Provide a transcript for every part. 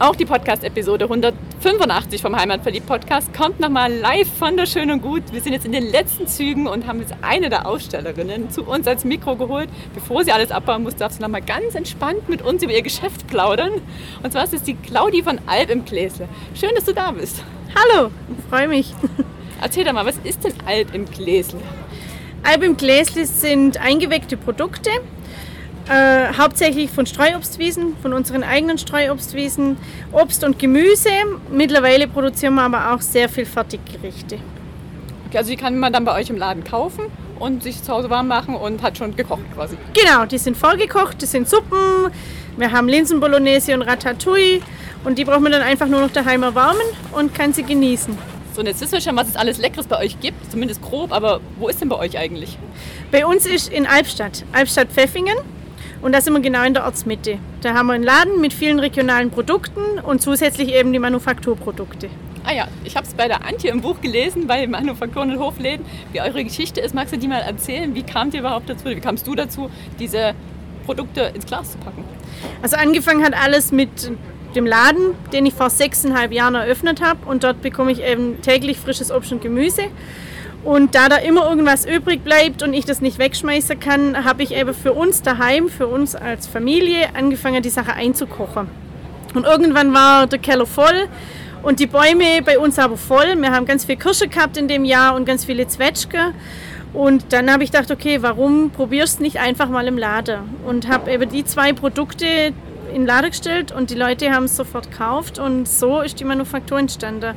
Auch die Podcast-Episode 185 vom Heimatverliebt-Podcast kommt nochmal live von der Schön und Gut. Wir sind jetzt in den letzten Zügen und haben jetzt eine der Ausstellerinnen zu uns als Mikro geholt. Bevor sie alles abbauen muss, darf sie nochmal ganz entspannt mit uns über ihr Geschäft plaudern. Und zwar ist es die Claudi von Alb im Gläsle. Schön, dass du da bist. Hallo, freue mich. Erzähl doch mal, was ist denn Alb im Gläsle? Alb im Gläsle sind eingeweckte Produkte äh, hauptsächlich von Streuobstwiesen, von unseren eigenen Streuobstwiesen, Obst und Gemüse. Mittlerweile produzieren wir aber auch sehr viel Fertiggerichte. Okay, also die kann man dann bei euch im Laden kaufen und sich zu Hause warm machen und hat schon gekocht quasi. Genau, die sind vollgekocht, das sind Suppen. Wir haben Linsenbolognese und Ratatouille und die braucht man dann einfach nur noch daheim erwärmen und kann sie genießen. So, und jetzt wissen wir schon, was es alles Leckeres bei euch gibt, zumindest grob, aber wo ist denn bei euch eigentlich? Bei uns ist in Albstadt, Albstadt-Pfeffingen. Und da sind wir genau in der Ortsmitte. Da haben wir einen Laden mit vielen regionalen Produkten und zusätzlich eben die Manufakturprodukte. Ah ja, ich habe es bei der Antje im Buch gelesen, bei Manufakturen und Hofläden, wie eure Geschichte ist. Magst du die mal erzählen? Wie kamt ihr überhaupt dazu? Wie kamst du dazu, diese Produkte ins Glas zu packen? Also angefangen hat alles mit dem Laden, den ich vor sechseinhalb Jahren eröffnet habe. Und dort bekomme ich eben täglich frisches Obst und Gemüse. Und da da immer irgendwas übrig bleibt und ich das nicht wegschmeißen kann, habe ich eben für uns daheim, für uns als Familie, angefangen, die Sache einzukochen. Und irgendwann war der Keller voll und die Bäume bei uns aber voll. Wir haben ganz viel Kirsche gehabt in dem Jahr und ganz viele Zwetschge. Und dann habe ich gedacht, okay, warum probierst du nicht einfach mal im Laden? Und habe eben die zwei Produkte in den Laden gestellt und die Leute haben es sofort gekauft und so ist die Manufaktur entstanden.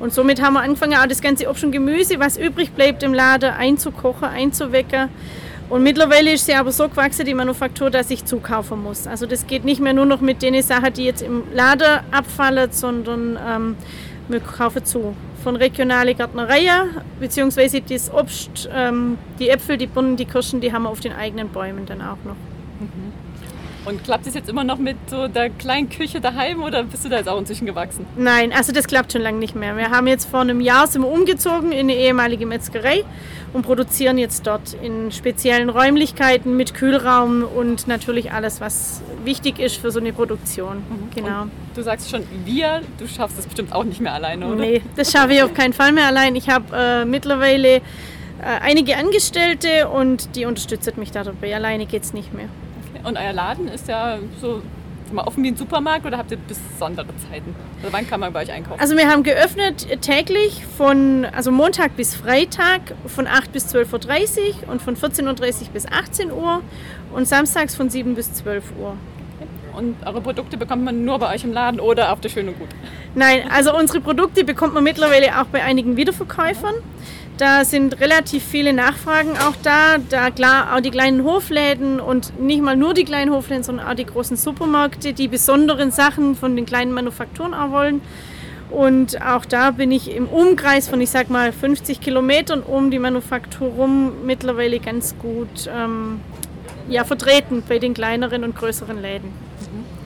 Und somit haben wir angefangen, auch das ganze Obst und Gemüse, was übrig bleibt im Laden, einzukochen, einzuwecken. Und mittlerweile ist sie aber so gewachsen, die Manufaktur, dass ich zukaufen muss. Also das geht nicht mehr nur noch mit den Sachen, die jetzt im Laden abfallen, sondern ähm, wir kaufen zu. Von regionale Gärtnereien, beziehungsweise das Obst, ähm, die Äpfel, die Birnen, die Kirschen, die haben wir auf den eigenen Bäumen dann auch noch. Mhm. Und klappt es jetzt immer noch mit so der kleinen Küche daheim oder bist du da jetzt auch inzwischen gewachsen? Nein, also das klappt schon lange nicht mehr. Wir haben jetzt vor einem Jahr sind wir umgezogen in eine ehemalige Metzgerei und produzieren jetzt dort in speziellen Räumlichkeiten mit Kühlraum und natürlich alles, was wichtig ist für so eine Produktion. Mhm. Genau. Und du sagst schon wir, du schaffst das bestimmt auch nicht mehr alleine, oder? Nee, das schaffe ich auf keinen Fall mehr allein. Ich habe äh, mittlerweile äh, einige Angestellte und die unterstützen mich da dabei. Alleine geht es nicht mehr. Und euer Laden ist ja so mal offen wie ein Supermarkt oder habt ihr besondere Zeiten? Oder wann kann man bei euch einkaufen? Also wir haben geöffnet täglich von also Montag bis Freitag von 8 bis 12.30 Uhr und von 14.30 Uhr bis 18 Uhr und samstags von 7 bis 12 Uhr. Und eure Produkte bekommt man nur bei euch im Laden oder auf der Schön und Gut? Nein, also unsere Produkte bekommt man mittlerweile auch bei einigen Wiederverkäufern. Da sind relativ viele Nachfragen auch da. Da klar auch die kleinen Hofläden und nicht mal nur die kleinen Hofläden, sondern auch die großen Supermärkte, die besonderen Sachen von den kleinen Manufakturen auch wollen. Und auch da bin ich im Umkreis von, ich sag mal, 50 Kilometern um die Manufaktur rum mittlerweile ganz gut ähm, ja, vertreten bei den kleineren und größeren Läden.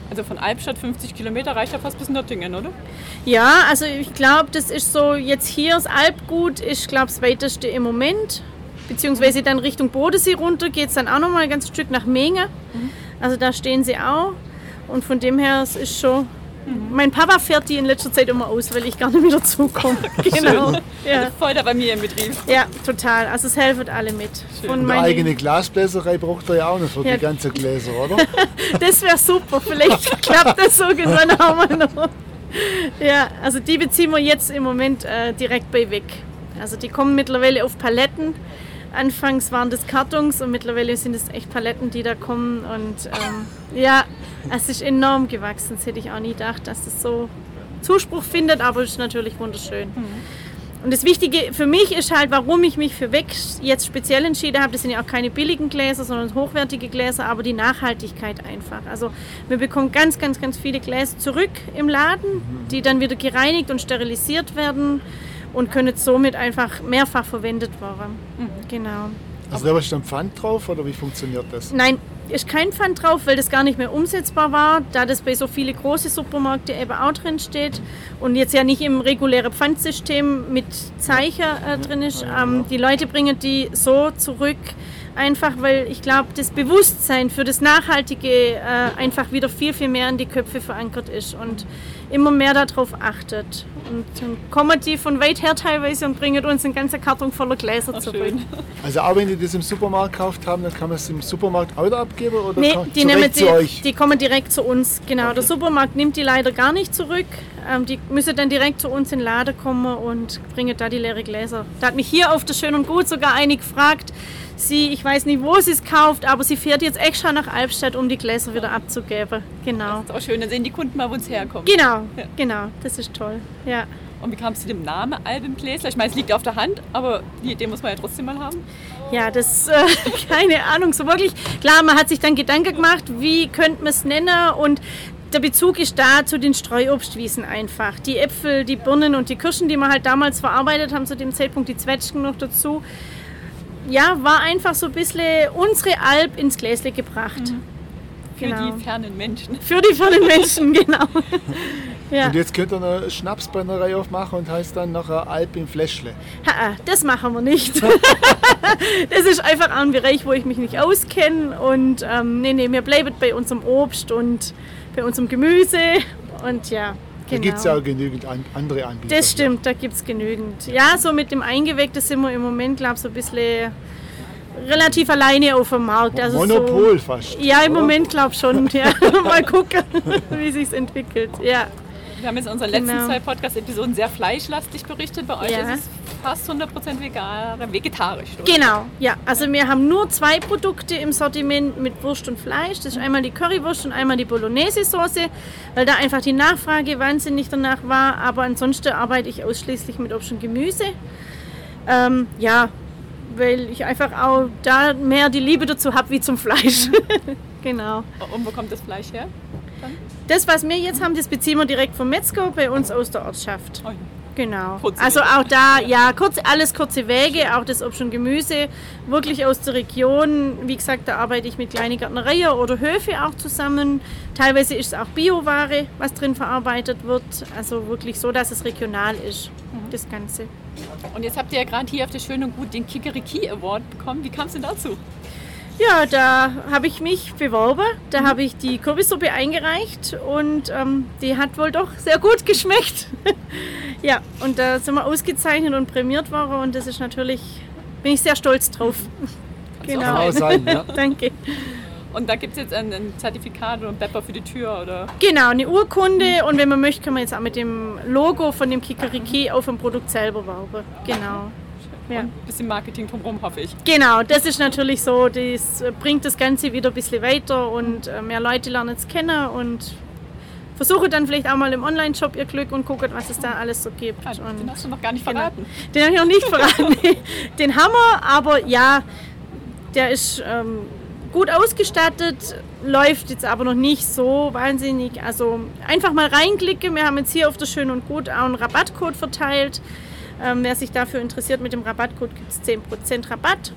Also von Albstadt 50 Kilometer reicht ja fast bis Nöttingen, oder? Ja, also ich glaube, das ist so, jetzt hier das Alpgut ist, glaube ich, das weiteste im Moment. Beziehungsweise dann Richtung Bodensee runter geht es dann auch nochmal ein ganzes Stück nach Menge. Mhm. Also da stehen sie auch. Und von dem her, es ist schon Mhm. Mein Papa fährt die in letzter Zeit immer aus, weil ich gar nicht mehr dazukomme. genau. Ja. Voll da bei mir im Betrieb. Ja, total. Also es helfen alle mit. Und eine eigene Glasbläserei braucht er ja auch noch für ja. die ganzen Gläser, oder? das wäre super. Vielleicht klappt das irgendwann auch mal noch. Ja, also die beziehen wir jetzt im Moment äh, direkt bei weg. Also die kommen mittlerweile auf Paletten. Anfangs waren das Kartons und mittlerweile sind es echt Paletten, die da kommen. Und ähm, ja, es ist enorm gewachsen. Das hätte ich auch nie gedacht, dass das so Zuspruch findet, aber es ist natürlich wunderschön. Mhm. Und das Wichtige für mich ist halt, warum ich mich für Weg jetzt speziell entschieden habe. Das sind ja auch keine billigen Gläser, sondern hochwertige Gläser, aber die Nachhaltigkeit einfach. Also wir bekommen ganz, ganz, ganz viele Gläser zurück im Laden, die dann wieder gereinigt und sterilisiert werden und können somit einfach mehrfach verwendet werden. Mhm. Genau. Also da ist dann Pfand drauf oder wie funktioniert das? Nein, ist kein Pfand drauf, weil das gar nicht mehr umsetzbar war, da das bei so vielen großen Supermärkten eben auch drin steht und jetzt ja nicht im regulären Pfandsystem mit Zeichen äh, drin ist. Ähm, die Leute bringen die so zurück, einfach weil ich glaube, das Bewusstsein für das Nachhaltige äh, einfach wieder viel, viel mehr in die Köpfe verankert ist und immer mehr darauf achtet. Und dann kommen die von weit her teilweise und bringen uns einen ganzen Karton voller Gläser Ach, zurück. Schön. Also auch wenn die das im Supermarkt gekauft haben, dann kann man es im Supermarkt auch abgeben? Oder nee, die, nehmen die, euch? die kommen direkt zu uns. Genau, okay. der Supermarkt nimmt die leider gar nicht zurück. Ähm, die müssen dann direkt zu uns in den Laden kommen und bringen da die leeren Gläser. Da hat mich hier auf der Schön und Gut sogar eine gefragt, sie, ich weiß nicht, wo sie es kauft, aber sie fährt jetzt extra nach Albstadt, um die Gläser wieder abzugeben. Genau. Das ist auch schön, dann sehen die Kunden mal, wo es herkommt. Genau, ja. genau, das ist toll. Ja. Und wie kam es zu dem Namen Albengläser? Ich meine, es liegt auf der Hand, aber die Idee muss man ja trotzdem mal haben. Ja, das, äh, keine Ahnung, so wirklich. Klar, man hat sich dann Gedanken gemacht, wie könnte man es nennen und der Bezug ist da zu den Streuobstwiesen einfach. Die Äpfel, die Birnen und die Kirschen, die wir halt damals verarbeitet haben, zu dem Zeitpunkt die Zwetschgen noch dazu ja, war einfach so ein bisschen unsere Alp ins Gläsle gebracht. Mhm. Für genau. die fernen Menschen. Für die fernen Menschen, genau. ja. Und jetzt könnt ihr eine Schnapsbrennerei aufmachen und heißt dann nachher Alp im Fläschle. Ha, das machen wir nicht. das ist einfach ein Bereich, wo ich mich nicht auskenne. Und ähm, nee, nee, wir bleiben bei unserem Obst und bei unserem Gemüse. Und ja, Genau. Da gibt es ja auch genügend an, andere Anbieter. Das stimmt, da gibt es genügend. Ja, so mit dem Eingeweck, das sind wir im Moment, glaube ich, so ein bisschen relativ alleine auf dem Markt. Also Monopol so, fast. Ja, im oder? Moment glaube ich schon. Ja. Mal gucken, wie sich entwickelt. Ja. Wir haben jetzt in unseren letzten genau. zwei Podcast-Episoden sehr fleischlastig berichtet. Bei euch ja. ist es fast 100% vegan, vegetarisch. Oder? Genau, ja. Also wir haben nur zwei Produkte im Sortiment mit Wurst und Fleisch. Das ist einmal die Currywurst und einmal die Bolognese-Soße, weil da einfach die Nachfrage wahnsinnig danach war. Aber ansonsten arbeite ich ausschließlich mit Obst und Gemüse. Ähm, ja, weil ich einfach auch da mehr die Liebe dazu habe wie zum Fleisch. genau. Und wo kommt das Fleisch her? Das, was wir jetzt haben, das beziehen wir direkt vom Metzger bei uns aus der Ortschaft. Oh Genau. Kurze also auch da, ja, kurz, alles kurze Wege, auch das Obst und Gemüse, wirklich aus der Region. Wie gesagt, da arbeite ich mit kleinen Gärtnereien oder Höfe auch zusammen. Teilweise ist es auch Bioware, was drin verarbeitet wird. Also wirklich so, dass es regional ist, mhm. das Ganze. Und jetzt habt ihr ja gerade hier auf der Schön und Gut den Kikeriki Award bekommen. Wie kam es denn dazu? Ja, da habe ich mich beworben. Da mhm. habe ich die Kürbissuppe eingereicht und ähm, die hat wohl doch sehr gut geschmeckt. ja, und da sind wir ausgezeichnet und prämiert worden und das ist natürlich, bin ich sehr stolz drauf. genau. Auch sein, ja. Danke. Und da gibt es jetzt ein, ein, Zertifikat oder ein Bepper für die Tür, oder? Genau, eine Urkunde und wenn man möchte, kann man jetzt auch mit dem Logo von dem Kikeriki auf dem Produkt selber werben. Genau ja. und ein bisschen Marketing drumherum, hoffe ich. Genau, das ist natürlich so, das bringt das Ganze wieder ein bisschen weiter und äh, mehr Leute lernen es kennen und versuche dann vielleicht auch mal im Online-Shop ihr Glück und gucken, was es da alles so gibt. Ja, den hast du noch gar nicht genau. verraten. Den habe ich noch nicht verraten. den haben wir, aber ja, der ist ähm, gut ausgestattet, läuft jetzt aber noch nicht so wahnsinnig. Also einfach mal reinklicken. Wir haben jetzt hier auf der Schön und Gut auch einen Rabattcode verteilt. Ähm, wer sich dafür interessiert, mit dem Rabattcode gibt es 10% Rabatt.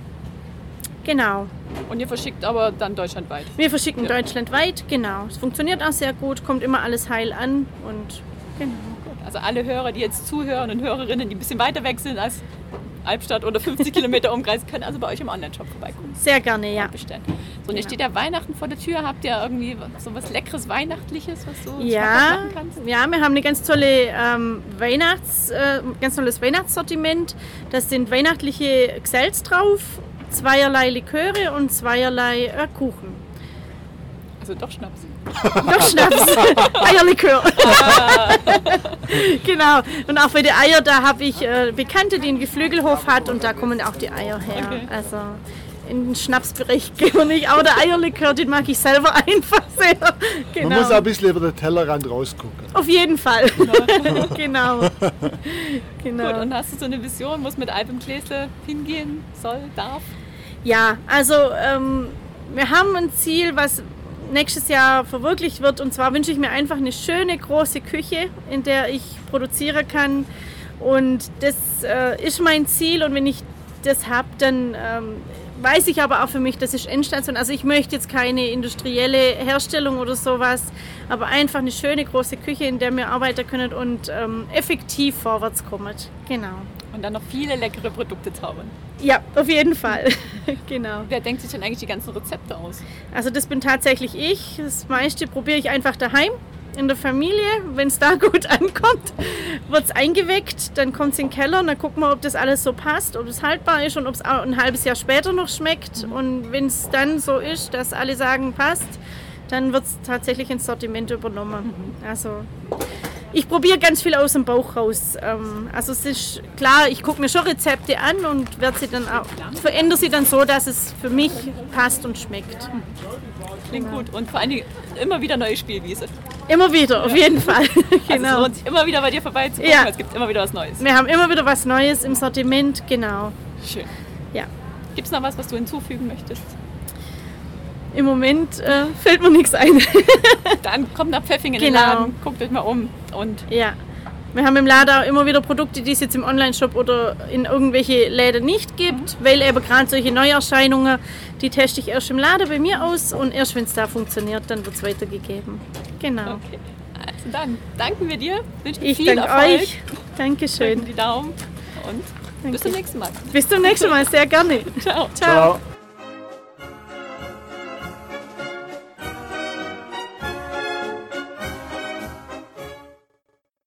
Genau. Und ihr verschickt aber dann deutschlandweit? Wir verschicken ja. deutschlandweit, genau. Es funktioniert auch sehr gut, kommt immer alles heil an und genau. Also alle Hörer, die jetzt zuhören und Hörerinnen, die ein bisschen weiter weg sind als Albstadt oder 50 Kilometer Umkreis, können also bei euch im Online-Shop vorbeikommen. Sehr gerne, ja. Bestellen. So, und jetzt steht ja Weihnachten vor der Tür. Habt ihr irgendwie so was Leckeres Weihnachtliches, was du ja, machen kannst? Ja, wir haben eine ganz tolle ähm, Weihnachts, äh, ganz tolles Weihnachtssortiment. Da sind weihnachtliche Gesells drauf, zweierlei Liköre und zweierlei äh, Kuchen. Also doch Schnaps. Doch Schnaps. Eierlikör. genau. Und auch bei den Eier, da habe ich äh, Bekannte, die einen Geflügelhof hat und da kommen auch die Eier her. Okay. Also in den Schnapsbereich gehen wir nicht. Aber der Eierlikör, den mag ich selber einfach sehr. Genau. Man muss auch ein bisschen über den Tellerrand rausgucken. Auf jeden Fall. genau. genau. Gut, und hast du so eine Vision, wo es mit Alp im Gläsle hingehen soll, darf? Ja, also ähm, wir haben ein Ziel, was nächstes Jahr verwirklicht wird. Und zwar wünsche ich mir einfach eine schöne große Küche, in der ich produzieren kann Und das äh, ist mein Ziel und wenn ich das habe, dann ähm, weiß ich aber auch für mich, das ist Endstation. Also ich möchte jetzt keine industrielle Herstellung oder sowas, aber einfach eine schöne große Küche, in der wir arbeiten können und ähm, effektiv vorwärts kommen. Genau. Und dann noch viele leckere Produkte zaubern. Ja, auf jeden Fall. genau. Wer denkt sich denn eigentlich die ganzen Rezepte aus? Also das bin tatsächlich ich. Das meiste probiere ich einfach daheim in der Familie. Wenn es da gut ankommt, wird es eingeweckt, dann kommt es in den Keller und dann gucken wir, ob das alles so passt, ob es haltbar ist und ob es ein halbes Jahr später noch schmeckt. Mhm. Und wenn es dann so ist, dass alle sagen, passt, dann wird es tatsächlich ins Sortiment übernommen. Mhm. Also ich probiere ganz viel aus dem Bauch raus. Ähm, also es ist klar, ich gucke mir schon Rezepte an und werde sie dann auch, verändere sie dann so, dass es für mich passt und schmeckt. Klingt gut und vor allen Dingen immer wieder neue Spielwiese. Immer wieder, auf jeden Fall. genau. Also es genau. lohnt sich immer wieder bei dir vorbeizukommen, ja. es gibt immer wieder was Neues. Wir haben immer wieder was Neues im Sortiment, genau. Schön. Ja. Gibt es noch was, was du hinzufügen möchtest? Im Moment äh, fällt mir nichts ein. Dann kommt nach Pfeffing in genau. den Laden, guckt euch mal um. Und ja. Wir haben im Laden auch immer wieder Produkte, die es jetzt im Online-Shop oder in irgendwelche Läden nicht gibt, mhm. weil eben gerade solche Neuerscheinungen, die teste ich erst im Laden bei mir aus und erst wenn es da funktioniert, dann wird es weitergegeben. Genau. Okay. Also dann danken wir dir. Wünschen ich viel danke Erfolg. euch. Dankeschön. Drücken die Daumen und Danke. bis zum nächsten Mal. Bis zum nächsten Mal, sehr gerne. Ciao. Ciao. Ciao.